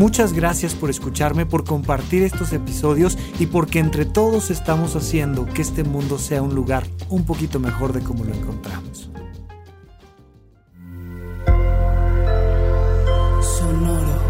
Muchas gracias por escucharme, por compartir estos episodios y porque entre todos estamos haciendo que este mundo sea un lugar un poquito mejor de como lo encontramos. Sonoro.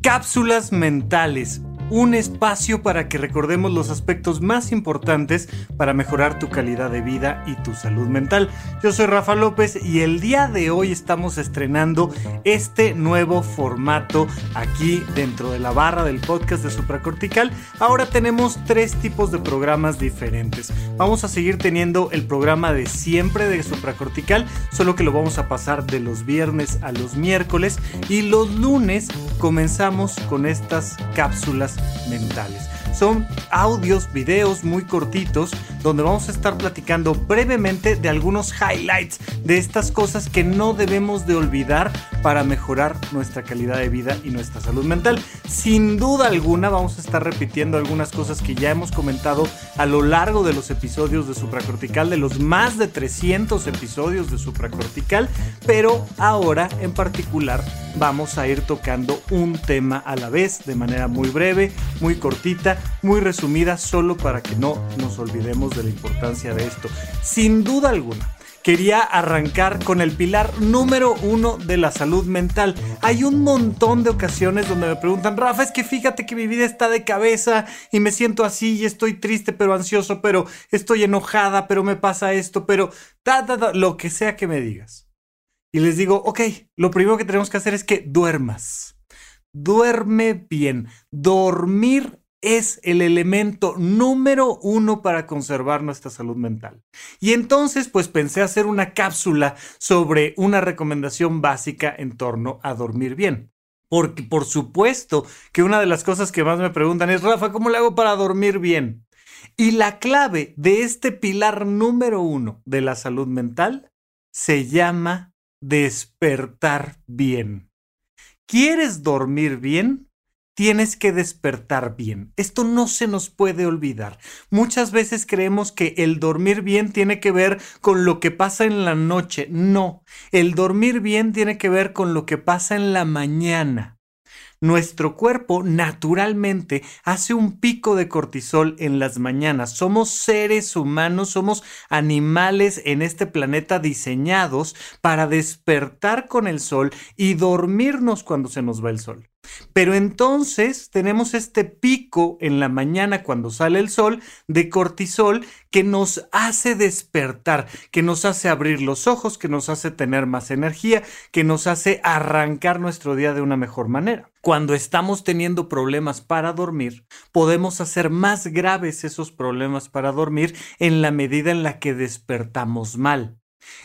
Cápsulas mentales un espacio para que recordemos los aspectos más importantes para mejorar tu calidad de vida y tu salud mental. Yo soy Rafa López y el día de hoy estamos estrenando este nuevo formato aquí dentro de la barra del podcast de Supracortical. Ahora tenemos tres tipos de programas diferentes. Vamos a seguir teniendo el programa de siempre de Supracortical, solo que lo vamos a pasar de los viernes a los miércoles y los lunes comenzamos con estas cápsulas mentales. Son audios, videos muy cortitos donde vamos a estar platicando brevemente de algunos highlights de estas cosas que no debemos de olvidar para mejorar nuestra calidad de vida y nuestra salud mental. Sin duda alguna vamos a estar repitiendo algunas cosas que ya hemos comentado a lo largo de los episodios de Supracortical, de los más de 300 episodios de Supracortical, pero ahora en particular vamos a ir tocando un tema a la vez de manera muy breve, muy cortita, muy resumida, solo para que no nos olvidemos de la importancia de esto. Sin duda alguna, quería arrancar con el pilar número uno de la salud mental. Hay un montón de ocasiones donde me preguntan, Rafa, es que fíjate que mi vida está de cabeza y me siento así y estoy triste pero ansioso, pero estoy enojada, pero me pasa esto, pero da, da, lo que sea que me digas. Y les digo, ok, lo primero que tenemos que hacer es que duermas. Duerme bien. Dormir es el elemento número uno para conservar nuestra salud mental. Y entonces, pues pensé hacer una cápsula sobre una recomendación básica en torno a dormir bien. Porque por supuesto que una de las cosas que más me preguntan es, Rafa, ¿cómo le hago para dormir bien? Y la clave de este pilar número uno de la salud mental se llama despertar bien. ¿Quieres dormir bien? Tienes que despertar bien. Esto no se nos puede olvidar. Muchas veces creemos que el dormir bien tiene que ver con lo que pasa en la noche. No, el dormir bien tiene que ver con lo que pasa en la mañana. Nuestro cuerpo naturalmente hace un pico de cortisol en las mañanas. Somos seres humanos, somos animales en este planeta diseñados para despertar con el sol y dormirnos cuando se nos va el sol. Pero entonces tenemos este pico en la mañana cuando sale el sol de cortisol que nos hace despertar, que nos hace abrir los ojos, que nos hace tener más energía, que nos hace arrancar nuestro día de una mejor manera. Cuando estamos teniendo problemas para dormir, podemos hacer más graves esos problemas para dormir en la medida en la que despertamos mal.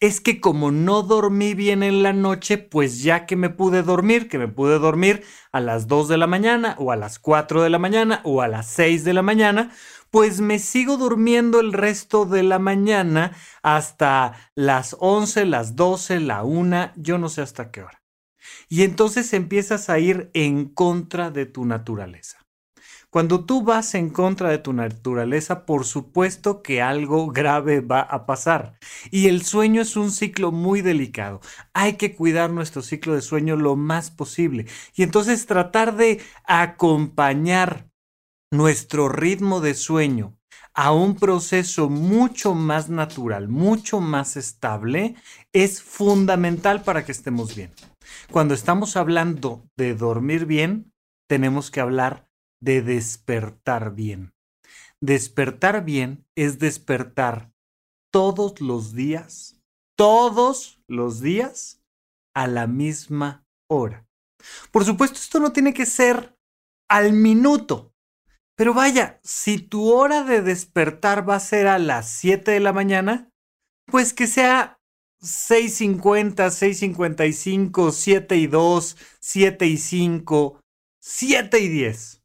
Es que como no dormí bien en la noche, pues ya que me pude dormir, que me pude dormir a las 2 de la mañana o a las 4 de la mañana o a las 6 de la mañana, pues me sigo durmiendo el resto de la mañana hasta las 11, las 12, la 1, yo no sé hasta qué hora. Y entonces empiezas a ir en contra de tu naturaleza. Cuando tú vas en contra de tu naturaleza, por supuesto que algo grave va a pasar. Y el sueño es un ciclo muy delicado. Hay que cuidar nuestro ciclo de sueño lo más posible. Y entonces tratar de acompañar nuestro ritmo de sueño a un proceso mucho más natural, mucho más estable, es fundamental para que estemos bien. Cuando estamos hablando de dormir bien, tenemos que hablar de despertar bien. Despertar bien es despertar todos los días, todos los días a la misma hora. Por supuesto, esto no tiene que ser al minuto. Pero vaya, si tu hora de despertar va a ser a las 7 de la mañana, pues que sea 6.50, 6.55, 7 y 2, 7 y 5, 7 y 10.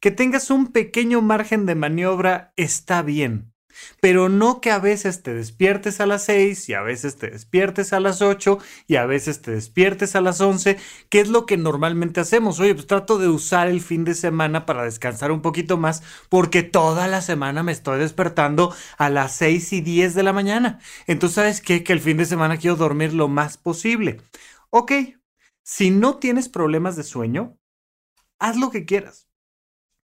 Que tengas un pequeño margen de maniobra está bien. Pero no que a veces te despiertes a las 6 y a veces te despiertes a las 8 y a veces te despiertes a las 11, que es lo que normalmente hacemos. Oye, pues trato de usar el fin de semana para descansar un poquito más porque toda la semana me estoy despertando a las 6 y 10 de la mañana. Entonces, ¿sabes qué? Que el fin de semana quiero dormir lo más posible. Ok, si no tienes problemas de sueño, haz lo que quieras.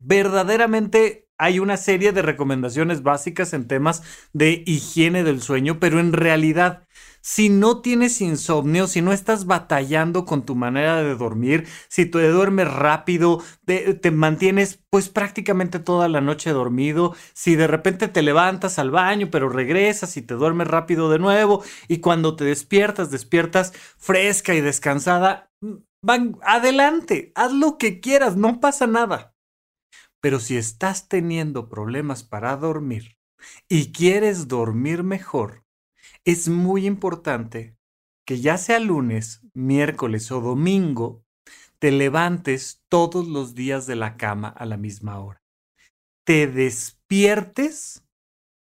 Verdaderamente hay una serie de recomendaciones básicas en temas de higiene del sueño, pero en realidad, si no tienes insomnio, si no estás batallando con tu manera de dormir, si te duermes rápido, te, te, mantienes pues prácticamente toda la noche dormido, si de repente te levantas al baño, pero regresas y te duermes rápido de nuevo, y cuando te despiertas, despiertas fresca y descansada, mm, van adelante, haz lo que quieras, no pasa nada. Pero si estás teniendo problemas para dormir y quieres dormir mejor, es muy importante que ya sea lunes, miércoles o domingo, te levantes todos los días de la cama a la misma hora. Te despiertes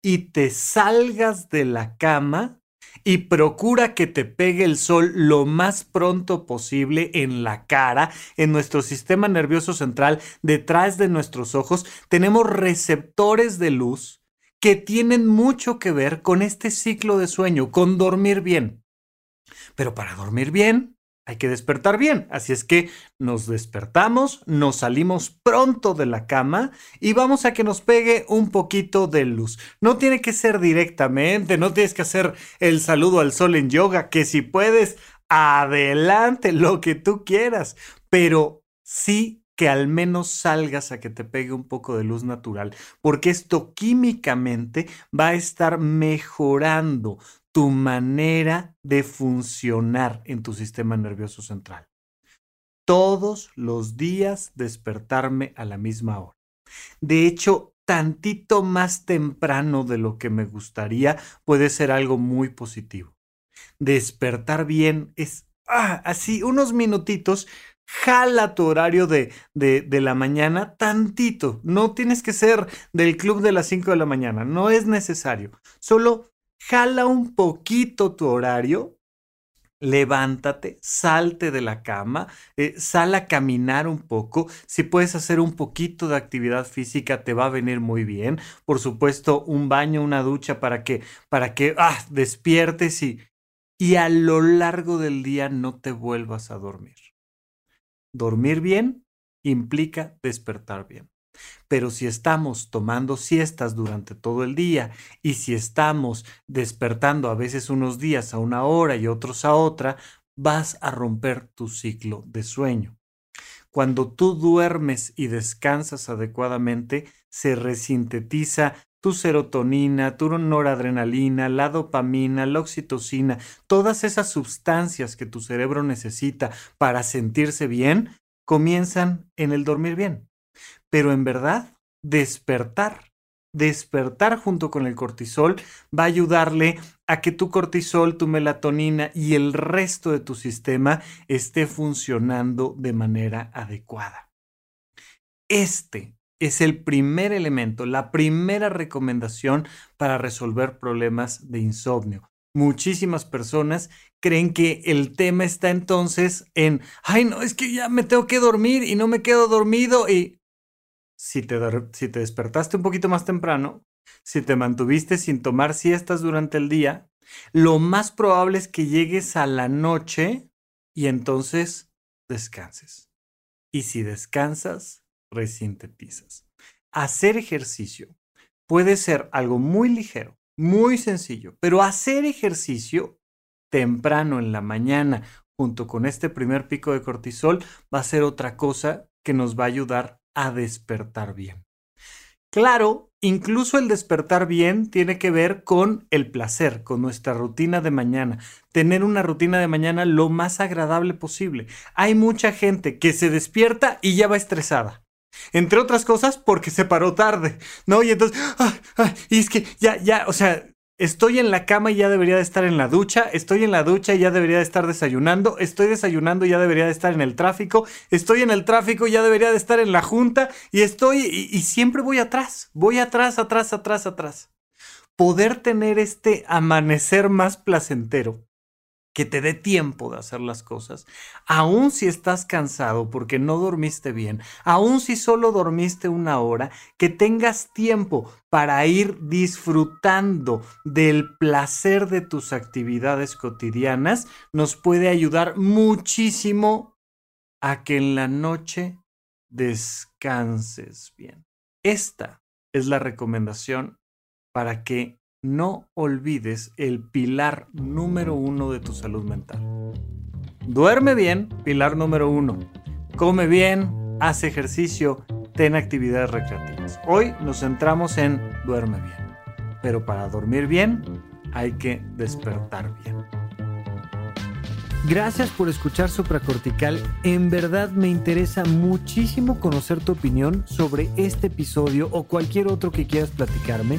y te salgas de la cama y procura que te pegue el sol lo más pronto posible en la cara, en nuestro sistema nervioso central, detrás de nuestros ojos. Tenemos receptores de luz que tienen mucho que ver con este ciclo de sueño, con dormir bien. Pero para dormir bien, hay que despertar bien. Así es que nos despertamos, nos salimos pronto de la cama y vamos a que nos pegue un poquito de luz. No tiene que ser directamente, no tienes que hacer el saludo al sol en yoga, que si puedes, adelante, lo que tú quieras, pero sí que al menos salgas a que te pegue un poco de luz natural, porque esto químicamente va a estar mejorando tu manera de funcionar en tu sistema nervioso central. Todos los días despertarme a la misma hora. De hecho, tantito más temprano de lo que me gustaría puede ser algo muy positivo. Despertar bien es ah, así, unos minutitos, jala tu horario de, de, de, la mañana tantito. No tienes que ser del club de las 5 de la mañana, no es necesario. Solo jala un poquito tu horario, levántate, salte de la cama, eh, sal a caminar un poco. Si puedes hacer un poquito de actividad física, te va a venir muy bien. Por supuesto, un baño, una ducha para que, para que ah, despiertes y, y a lo largo del día no te vuelvas a dormir. Dormir bien implica despertar bien. Pero si estamos tomando siestas durante todo el día y si estamos despertando a veces unos días a una hora y otros a otra, vas a romper tu ciclo de sueño. Cuando tú duermes y descansas adecuadamente, se resintetiza tu serotonina, tu noradrenalina, la dopamina, la oxitocina, todas esas sustancias que tu cerebro necesita para sentirse bien, comienzan en el dormir bien pero en verdad despertar. Despertar junto con el cortisol va a ayudarle a que tu cortisol, tu melatonina y el resto de tu sistema esté funcionando de manera adecuada. Este es el primer elemento, la primera recomendación para resolver problemas de insomnio. Muchísimas personas creen que el tema está entonces en, ay no, es que ya me tengo que dormir y no me quedo dormido y si te, despertaste un poquito más temprano, si te mantuviste sin tomar siestas durante el día, lo más probable es que llegues a la noche y entonces descanses. Y si descansas, resintetizas. Hacer ejercicio puede ser algo muy ligero, muy sencillo, pero hacer ejercicio temprano en la mañana junto con este primer pico de cortisol va a ser otra cosa que nos va a ayudar a despertar bien. Claro, incluso el despertar bien tiene que ver con el placer, con nuestra rutina de mañana. Tener una rutina de mañana lo más agradable posible. Hay mucha gente que se despierta y ya va estresada. Entre otras cosas porque se paró tarde, ¿no? Y entonces, y es que ya, ya, o sea, Estoy en la cama y ya debería de estar en la ducha. Estoy en la ducha y ya debería de estar desayunando. Estoy desayunando y ya debería de estar en el tráfico. Estoy en el tráfico y ya debería de estar en la junta. Y estoy y, siempre voy atrás. Voy atrás, atrás, atrás, atrás. Poder tener este amanecer más placentero que te dé tiempo de hacer las cosas, aun si estás cansado porque no dormiste bien, aun si solo dormiste una hora, que tengas tiempo para ir disfrutando del placer de tus actividades cotidianas, nos puede ayudar muchísimo a que en la noche descanses bien. Esta es la recomendación para que no olvides el pilar número uno de tu salud mental. Duerme bien, pilar número uno. Come bien, haz ejercicio, ten actividades recreativas. Hoy nos centramos en duerme bien. Pero para dormir bien hay que despertar bien. Gracias por escuchar Supracortical. En verdad me interesa muchísimo conocer tu opinión sobre este episodio o cualquier otro que quieras platicarme.